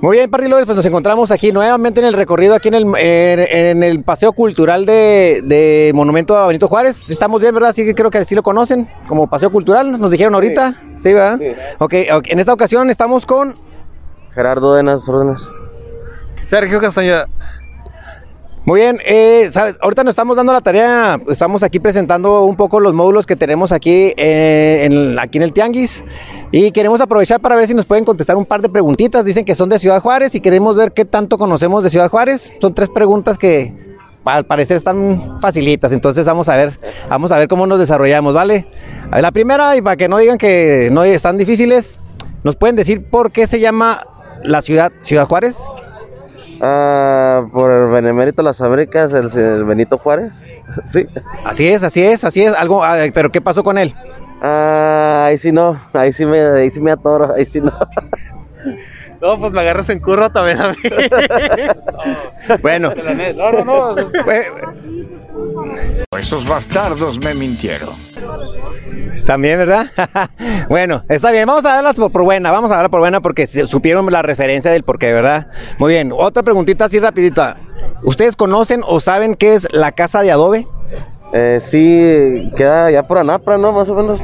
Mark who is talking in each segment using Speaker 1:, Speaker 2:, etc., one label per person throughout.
Speaker 1: Muy bien, Parrilores, pues nos encontramos aquí nuevamente en el recorrido, aquí en el, en, el Paseo Cultural de, de, Monumento a Benito Juárez. Estamos bien, ¿verdad? Sí que creo que sí lo conocen como Paseo Cultural, nos dijeron ahorita. Sí, ¿verdad? Sí. Okay, ok, en esta ocasión estamos con...
Speaker 2: Gerardo de las órdenes.
Speaker 3: Sergio Castañeda.
Speaker 1: Muy bien, eh, ¿sabes? ahorita nos estamos dando la tarea, estamos aquí presentando un poco los módulos que tenemos aquí, eh, en, aquí en el Tianguis y queremos aprovechar para ver si nos pueden contestar un par de preguntitas. Dicen que son de Ciudad Juárez y queremos ver qué tanto conocemos de Ciudad Juárez. Son tres preguntas que al parecer están facilitas, entonces vamos a ver, vamos a ver cómo nos desarrollamos, ¿vale? La primera, y para que no digan que no están difíciles, ¿nos pueden decir por qué se llama la ciudad Ciudad Juárez?
Speaker 2: Ah, por el benemérito de las fábricas, el, Benito Juárez. Sí.
Speaker 1: Así es, así es, así es. Algo, ah, pero ¿qué pasó con él?
Speaker 2: Ah, ahí sí no, ahí sí me, ahí sí me atoro, ahí sí no.
Speaker 3: No, pues me agarras en curro también a mí.
Speaker 1: bueno. No, no, no.
Speaker 4: Esos bastardos me mintieron.
Speaker 1: Bien, ¿verdad? bueno, está bien, vamos a darlas por, buena, vamos a darla por buena porque supieron la referencia del porqué, ¿verdad? Muy bien, otra preguntita así rapidita. ¿Ustedes conocen o saben qué es la casa de adobe?
Speaker 2: Eh, sí, queda allá por Anapra, ¿no? Más o menos.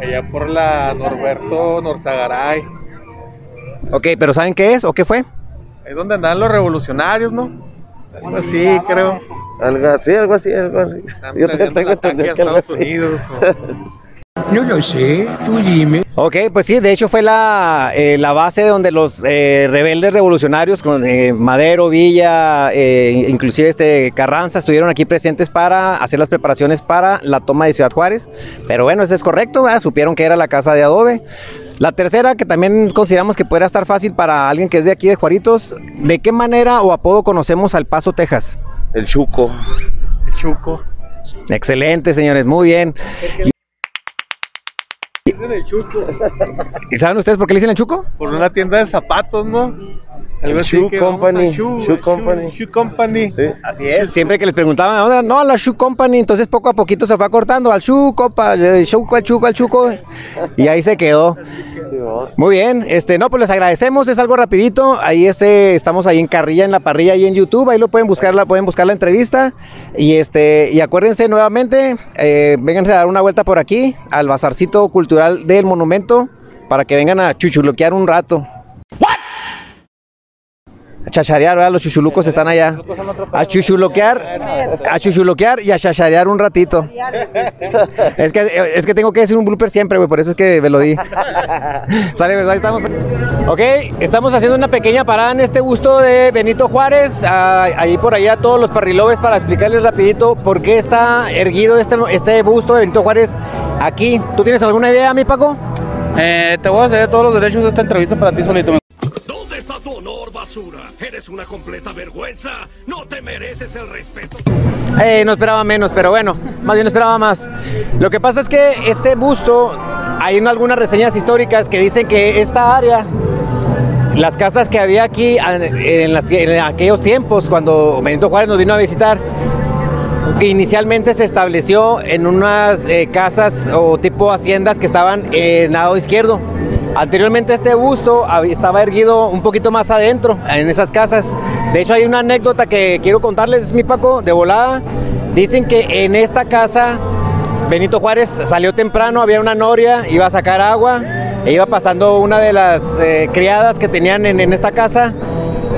Speaker 3: Allá por la Norberto Norzagaray.
Speaker 1: Ok, pero ¿saben qué es o qué fue?
Speaker 3: Es donde andan los revolucionarios, ¿no? Algo así, creo.
Speaker 2: Algo así, algo así, algo así.
Speaker 3: Yo te tengo entendido que Estados Unidos.
Speaker 4: No lo sé, tú dime.
Speaker 1: Ok, pues sí, de hecho fue la, eh, la base donde los eh, rebeldes revolucionarios con eh, Madero, Villa, inclusive este Carranza estuvieron aquí presentes para hacer las preparaciones para la toma de Ciudad Juárez. Pero bueno, eso es correcto, supieron que era la casa de adobe. La tercera, que también consideramos que podría estar fácil para alguien que es de aquí de Juaritos, ¿de qué manera o apodo conocemos al Paso, Texas?
Speaker 2: El Chuco.
Speaker 3: El Chuco.
Speaker 1: Excelente, señores, muy bien.
Speaker 3: El Chuco.
Speaker 1: ¿Y saben ustedes por qué le dicen el Chuco?
Speaker 3: Por una tienda de zapatos, ¿no?
Speaker 2: Algo Shoe Company. Shoe, Company.
Speaker 3: Shoe Company.
Speaker 1: Sí. Así es. Siempre que les preguntaban, no, a la Shoe Company, entonces poco a poquito se fue acortando al Shoe Copa, el Chuco, al Chuco, al Chuco. Y ahí se quedó. Muy bien, este, no, pues les agradecemos, es algo rapidito. Ahí este, estamos ahí en Carrilla, en la parrilla, ahí en YouTube, ahí lo pueden buscar, la, pueden buscar la entrevista. Y este, y acuérdense nuevamente, eh, vénganse a dar una vuelta por aquí, al bazarcito cultural del monumento, para que vengan a chuchuloquear un rato a chacharear, ¿verdad? Los chuchulucos están allá. A chuchuloquear, a chuchuloquear y a chacharear un ratito. Es que, es que tengo que decir un blooper siempre, güey, por eso es que me lo di. Sale, ahí estamos. Ok, estamos haciendo una pequeña parada en este busto de Benito Juárez. ahí por allá todos los parrilovers para explicarles rapidito por qué está erguido este, este busto de Benito Juárez aquí. ¿Tú tienes alguna idea, mi Paco?
Speaker 3: Eh, te voy a hacer todos los derechos de esta entrevista para ti solito.
Speaker 4: ¿Dónde está tu honor, Eres una completa vergüenza. No te mereces el respeto.
Speaker 1: Eh, no esperaba menos, pero bueno, más bien esperaba más. Lo que pasa es que este busto, hay algunas reseñas históricas que dicen que esta área las casas que había aquí en, en, aquellos tiempos, cuando Benito Juárez nos vino a visitar, inicialmente se estableció en unas eh, casas o tipo haciendas que estaban en lado izquierdo. Anteriormente este busto estaba erguido un poquito más adentro, en esas casas. De hecho hay una anécdota que quiero contarles, mi Paco, de volada. Dicen que en esta casa Benito Juárez salió temprano, había una noria, iba a sacar agua, e iba pasando una de las eh, criadas que tenían en, esta casa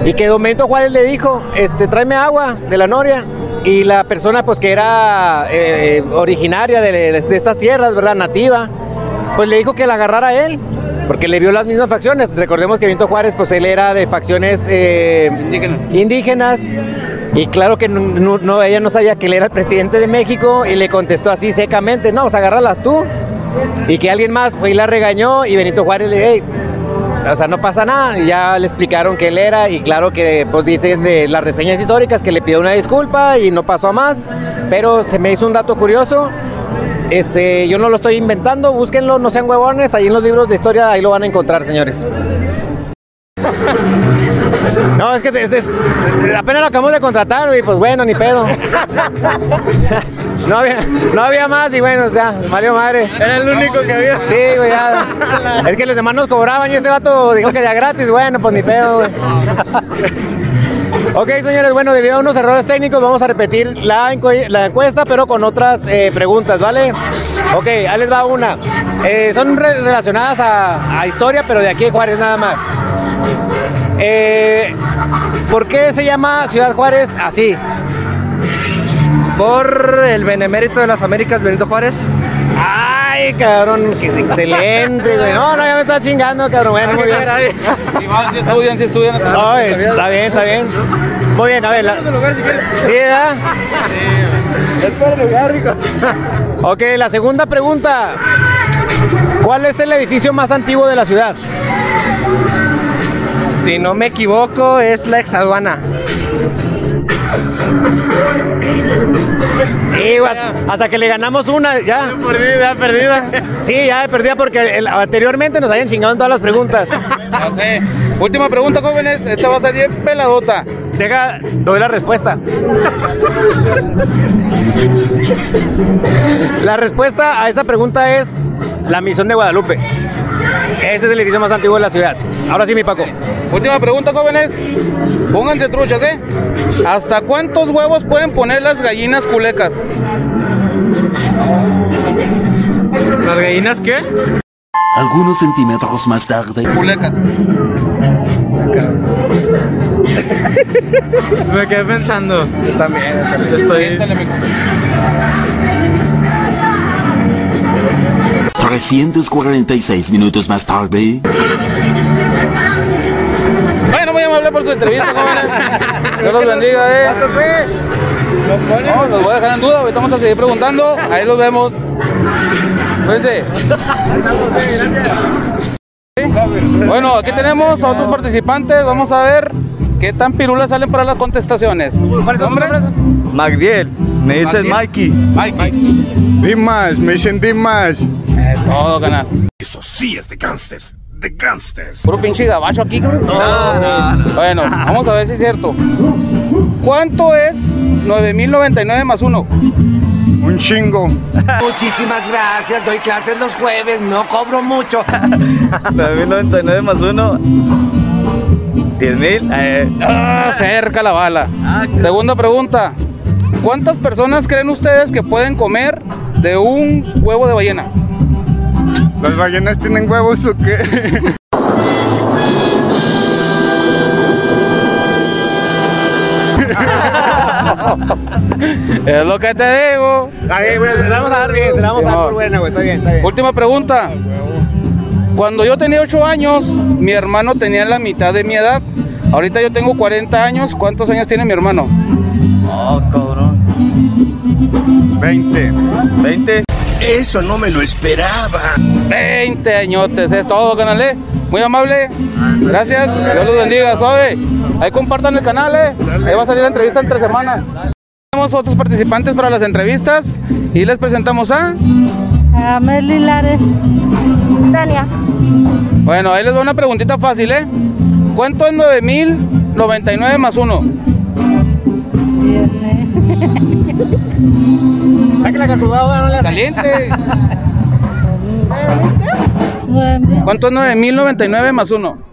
Speaker 1: y que Don Benito Juárez le dijo, este, tráeme agua de la noria. Y la persona pues que era eh, originaria de, de, estas sierras, ¿verdad? Nativa, pues le dijo que la agarrara él porque le vio las mismas facciones. Recordemos que Benito Juárez, pues él era de facciones eh, indígenas. Y claro que no, ella no sabía que él era el presidente de México y le contestó así secamente, no, pues agárralas tú. Y que alguien más fue y la regañó y Benito Juárez le dijo, o sea, no pasa nada. Y ya le explicaron que él era y claro que pues dicen de las reseñas históricas que le pidió una disculpa y no pasó a más. Pero se me hizo un dato curioso este, yo no lo estoy inventando, búsquenlo, no sean huevones, ahí en los libros de historia ahí lo van a encontrar, señores. No, es que es- es- apenas lo acabamos de contratar, güey, pues bueno, ni pedo. No había, no había más y bueno, ya, valió madre.
Speaker 3: Era el único que había.
Speaker 1: Sí, güey, ya. Es que los demás nos cobraban y este vato dijo que ya gratis, bueno, pues ni pedo, güey. Ok, señores, bueno, debido a unos errores técnicos vamos a repetir la, encu- la encuesta, pero con otras eh, preguntas, ¿vale? Ok, ahí les va una. Eh, son re- relacionadas a, a historia, pero de aquí de Juárez nada más. Eh, ¿Por qué se llama Ciudad Juárez así?
Speaker 5: Por el benemérito de las Américas, Benito Juárez.
Speaker 1: Ay, cabrón, excelente, güey. No, no, ya me está chingando, cabrón. Bueno, muy bien.
Speaker 3: Si estudian, si estudian.
Speaker 1: No, está bien, está bien. Muy bien, a ver. La... Sí, ¿verdad?
Speaker 5: Espera el lugar, rico.
Speaker 1: Ok, la segunda pregunta. ¿Cuál es el edificio más antiguo de la ciudad?
Speaker 5: Si no me equivoco, es la exaduana.
Speaker 1: Hasta que le ganamos una, ya.
Speaker 3: Perdida, perdida.
Speaker 1: Sí, ya perdía porque el- anteriormente nos habían chingado en todas las preguntas.
Speaker 3: Ya sé. Última pregunta, jóvenes. Esta va a ser bien peladota.
Speaker 1: Deja, doy la respuesta. La respuesta a esa pregunta es la misión de Guadalupe. Ese es el edificio más antiguo de la ciudad. Ahora sí, mi Paco.
Speaker 3: Última pregunta, jóvenes. Pónganse truchas, ¿eh? ¿Hasta cuántos huevos pueden poner las gallinas culecas?
Speaker 5: ¿Las gallinas qué?
Speaker 6: Algunos centímetros más tarde.
Speaker 3: Culecas.
Speaker 5: Me quedé pensando. Yo también. Estoy.
Speaker 3: Piénsale, mijo.
Speaker 6: 346 minutos más tarde.
Speaker 3: Bueno, muy amable por su entrevista, jóvenes. Dios los bendiga, eh. No, los voy a dejar en duda, ahorita vamos a seguir preguntando. Ahí los vemos. Cuídense. Bueno, aquí tenemos a otros participantes. Vamos a ver qué tan pirulas salen para las contestaciones.
Speaker 1: ¿Cuál es
Speaker 3: nombre?
Speaker 5: Magdiel. Me dicen Mikey.
Speaker 3: Mikey.
Speaker 5: Dimas, me dicen Dimas.
Speaker 3: Todo, canal.
Speaker 4: Eso sí es de gangsters. De gangsters.
Speaker 3: Puro pinche gabacho aquí, cabrón. Bueno, vamos a ver si es cierto. ¿Cuánto es 9099 más 1?
Speaker 5: Un chingo.
Speaker 7: Muchísimas gracias, doy clases los jueves, no cobro mucho.
Speaker 5: 9099 más 1. 10 mil.
Speaker 3: Ah, cerca la bala. Segunda pregunta. ¿Cuántas personas creen ustedes que pueden comer de un huevo de ballena?
Speaker 5: ¿Las ballenas tienen huevos o qué?
Speaker 3: Es lo que te digo.
Speaker 1: Está bien, güey, se la vamos a dar bien, se la vamos a dar por buena, güey. Está bien, está bien.
Speaker 3: Última pregunta. Cuando yo tenía 8 años, mi hermano tenía la mitad de mi edad. Ahorita yo tengo 40 años. ¿Cuántos años tiene mi hermano?
Speaker 5: Oh, cabrón. 20. 20.
Speaker 4: Eso no me lo esperaba.
Speaker 3: 20 añotes, es todo, canal, ¿eh? Muy amable. Gracias. Dios los bendiga, suave. Ahí compartan el canal, ¿eh? Ahí va a salir la entrevista entre semanas. Tenemos otros participantes para las entrevistas y les presentamos a.
Speaker 8: A Merly Lares. Tania.
Speaker 3: Bueno, ahí les doy una preguntita fácil, ¿eh? ¿Cuánto es 9099 más 1?
Speaker 1: Saque la calculadora, no.
Speaker 3: Caliente. ¿Cuánto es 9099 más 1?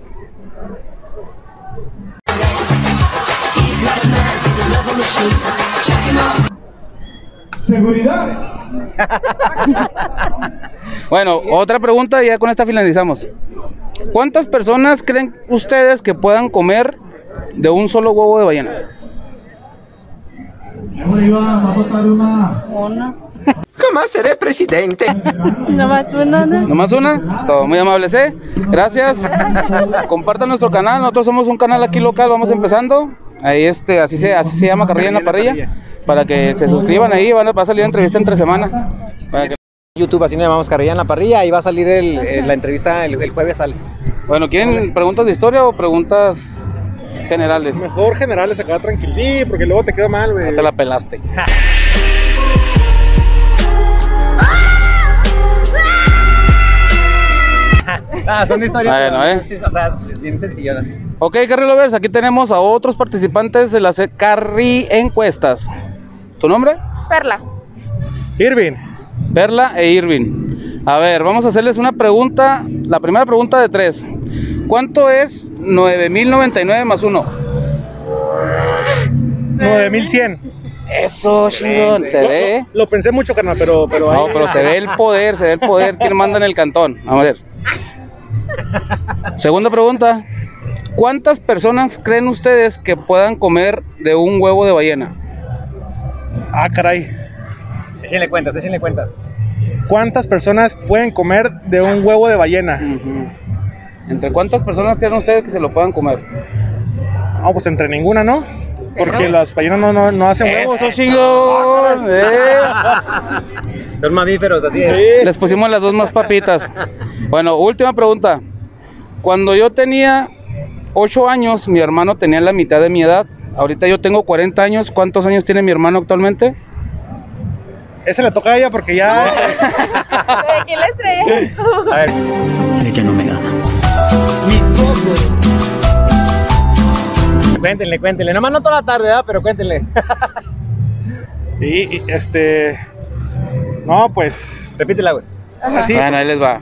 Speaker 3: Bueno, otra pregunta y ya con esta finalizamos. ¿Cuántas personas creen ustedes que puedan comer de un solo huevo de ballena?
Speaker 8: Una.
Speaker 7: Jamás seré presidente.
Speaker 8: Nomás una, ¿no?
Speaker 3: Nomás una, es todo, muy amables, ¿eh? Gracias. Compartan nuestro canal, nosotros somos un canal aquí local, vamos empezando. Ahí este, así se, así se llama Carrilla en la Parrilla. Para que se suscriban ahí, van a, va a salir entrevista entre semanas. Para que-
Speaker 1: YouTube, así nos llamamos Carrilla en la parrilla. Ahí va a salir el- la entrevista, el, el jueves sale.
Speaker 3: Bueno, ¿quieren preguntas de historia o preguntas generales?
Speaker 9: Mejor generales acá tranquilí, porque luego te queda mal, güey.
Speaker 3: Te la pelaste.
Speaker 1: Ah, son de historias.
Speaker 3: Bueno, ¿eh?
Speaker 1: O sea, bien sencillonas.
Speaker 3: Ok, Carry Lovers, aquí tenemos a otros participantes de las Carry Encuestas. ¿Tu nombre?
Speaker 8: Perla.
Speaker 9: Irving.
Speaker 3: Perla e Irving. A ver, vamos a hacerles una pregunta. La primera pregunta de tres. ¿Cuánto es 9099 más 1?
Speaker 9: 9100.
Speaker 3: Eso, chingón. Se
Speaker 9: Lo-
Speaker 3: ve.
Speaker 9: Lo, lo pensé mucho, carnal, pero, pero
Speaker 3: No,
Speaker 9: ahí-
Speaker 3: pero se ve el poder, se ve el poder. ¿Quién manda en el cantón? A ver. Segunda pregunta. ¿Cuántas personas creen ustedes que puedan comer de un huevo de ballena?
Speaker 9: Ah, caray.
Speaker 1: Échenle cuentas, échenle cuentas.
Speaker 9: ¿Cuántas personas pueden comer de un huevo de ballena?
Speaker 3: ¿Entre cuántas personas creen ustedes que se lo puedan comer?
Speaker 9: No, pues entre ninguna, ¿no? Porque las ballenas no, no, no hacen huevos.
Speaker 3: Eso, chingón. eh.
Speaker 1: Son mamíferos, así es.
Speaker 3: Les pusimos las dos más papitas. Bueno, última pregunta. Cuando yo tenía 8 años, mi hermano tenía la mitad de mi edad. Ahorita yo tengo 40 años. ¿Cuántos años tiene mi hermano actualmente?
Speaker 9: Ese le toca a ella porque ya.
Speaker 8: ¿De quién la estrella?
Speaker 1: A ver.
Speaker 6: Ella no me ama.
Speaker 1: Cuéntenle, cuéntenle. Nomás no toda la tarde, ¿verdad? Pero cuéntenle.
Speaker 9: Y, y, este. No, pues.
Speaker 1: Repítela, güey.
Speaker 9: Así.
Speaker 3: Bueno, ahí les va.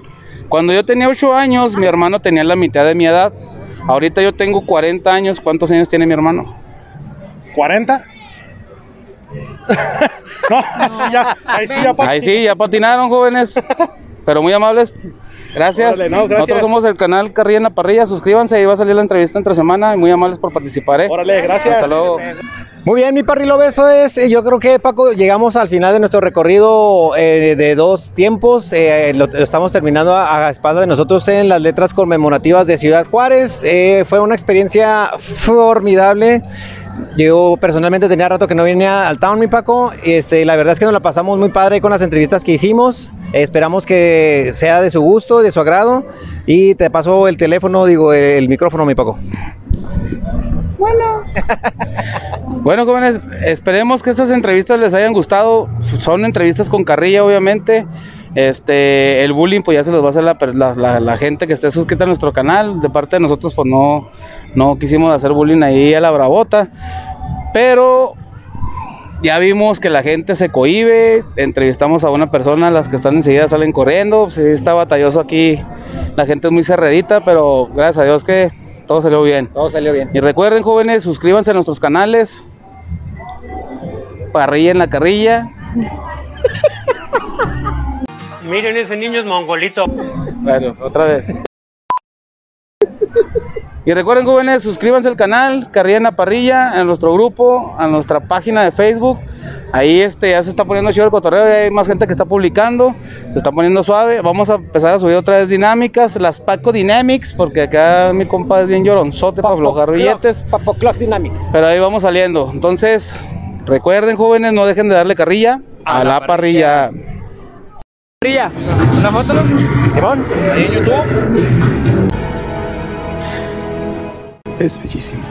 Speaker 3: Cuando yo tenía 8 años, mi hermano tenía la mitad de mi edad. Ahorita yo tengo 40 años. ¿Cuántos años tiene mi hermano?
Speaker 9: ¿40? no, ahí sí ya. Ahí sí ya.
Speaker 3: Ahí sí, ya patinaron, jóvenes. Pero muy amables. Gracias.
Speaker 9: Órale, no, gracias.
Speaker 3: Nosotros somos el canal Carrilla en la Parrilla. Suscríbanse, ahí va a salir la entrevista entre semana. Y muy amables por participar, ¿eh?
Speaker 9: Órale, gracias.
Speaker 3: Hasta luego.
Speaker 1: Muy bien, mi Parry Lovers, pues eh, yo creo que Paco, llegamos al final de nuestro recorrido eh, de dos tiempos. Eh, lo estamos terminando a, a espalda de nosotros en las letras conmemorativas de Ciudad Juárez. Eh, fue una experiencia formidable. Yo personalmente tenía rato que no venía al town, mi Paco. Este, la verdad es que nos la pasamos muy padre con las entrevistas que hicimos. Esperamos que sea de su gusto, de su agrado. Y te paso el teléfono, digo, el micrófono, mi Paco.
Speaker 3: Bueno, jóvenes, esperemos que estas entrevistas les hayan gustado. Son entrevistas con carrilla, obviamente. Este, el bullying, pues ya se los va a hacer la, per- la- la- la gente que esté suscrita a nuestro canal. De parte de nosotros, pues no, no quisimos hacer bullying ahí a la bravota. Pero ya vimos que la gente se cohibe. Entrevistamos a una persona, las que están enseguida salen corriendo. Sí, está batalloso aquí. La gente es muy cerradita, pero gracias a Dios que todo salió bien.
Speaker 1: Todo salió bien.
Speaker 3: Y recuerden, jóvenes, suscríbanse a nuestros canales. Parrilla en la carrilla.
Speaker 10: Miren, ese niño es mongolito.
Speaker 3: Bueno, otra vez. Y recuerden, jóvenes, suscríbanse al canal Carrilla en la Parrilla, a nuestro grupo, a nuestra página de Facebook. Ahí este, ya se está poniendo chido el cotorreo, ya hay más gente que está publicando, se está poniendo suave. Vamos a empezar a subir otra vez dinámicas, las Paco Dynamics, porque acá mi compa es bien lloronzote para aflojar billetes.
Speaker 1: Papo Clocks Dynamics.
Speaker 3: Pero ahí vamos saliendo. Entonces, recuerden, jóvenes, no dejen de darle carrilla a, la, parrilla.
Speaker 1: Parrilla. ¿Una foto? Simón.
Speaker 9: Ahí en YouTube.
Speaker 6: Es bellísimo.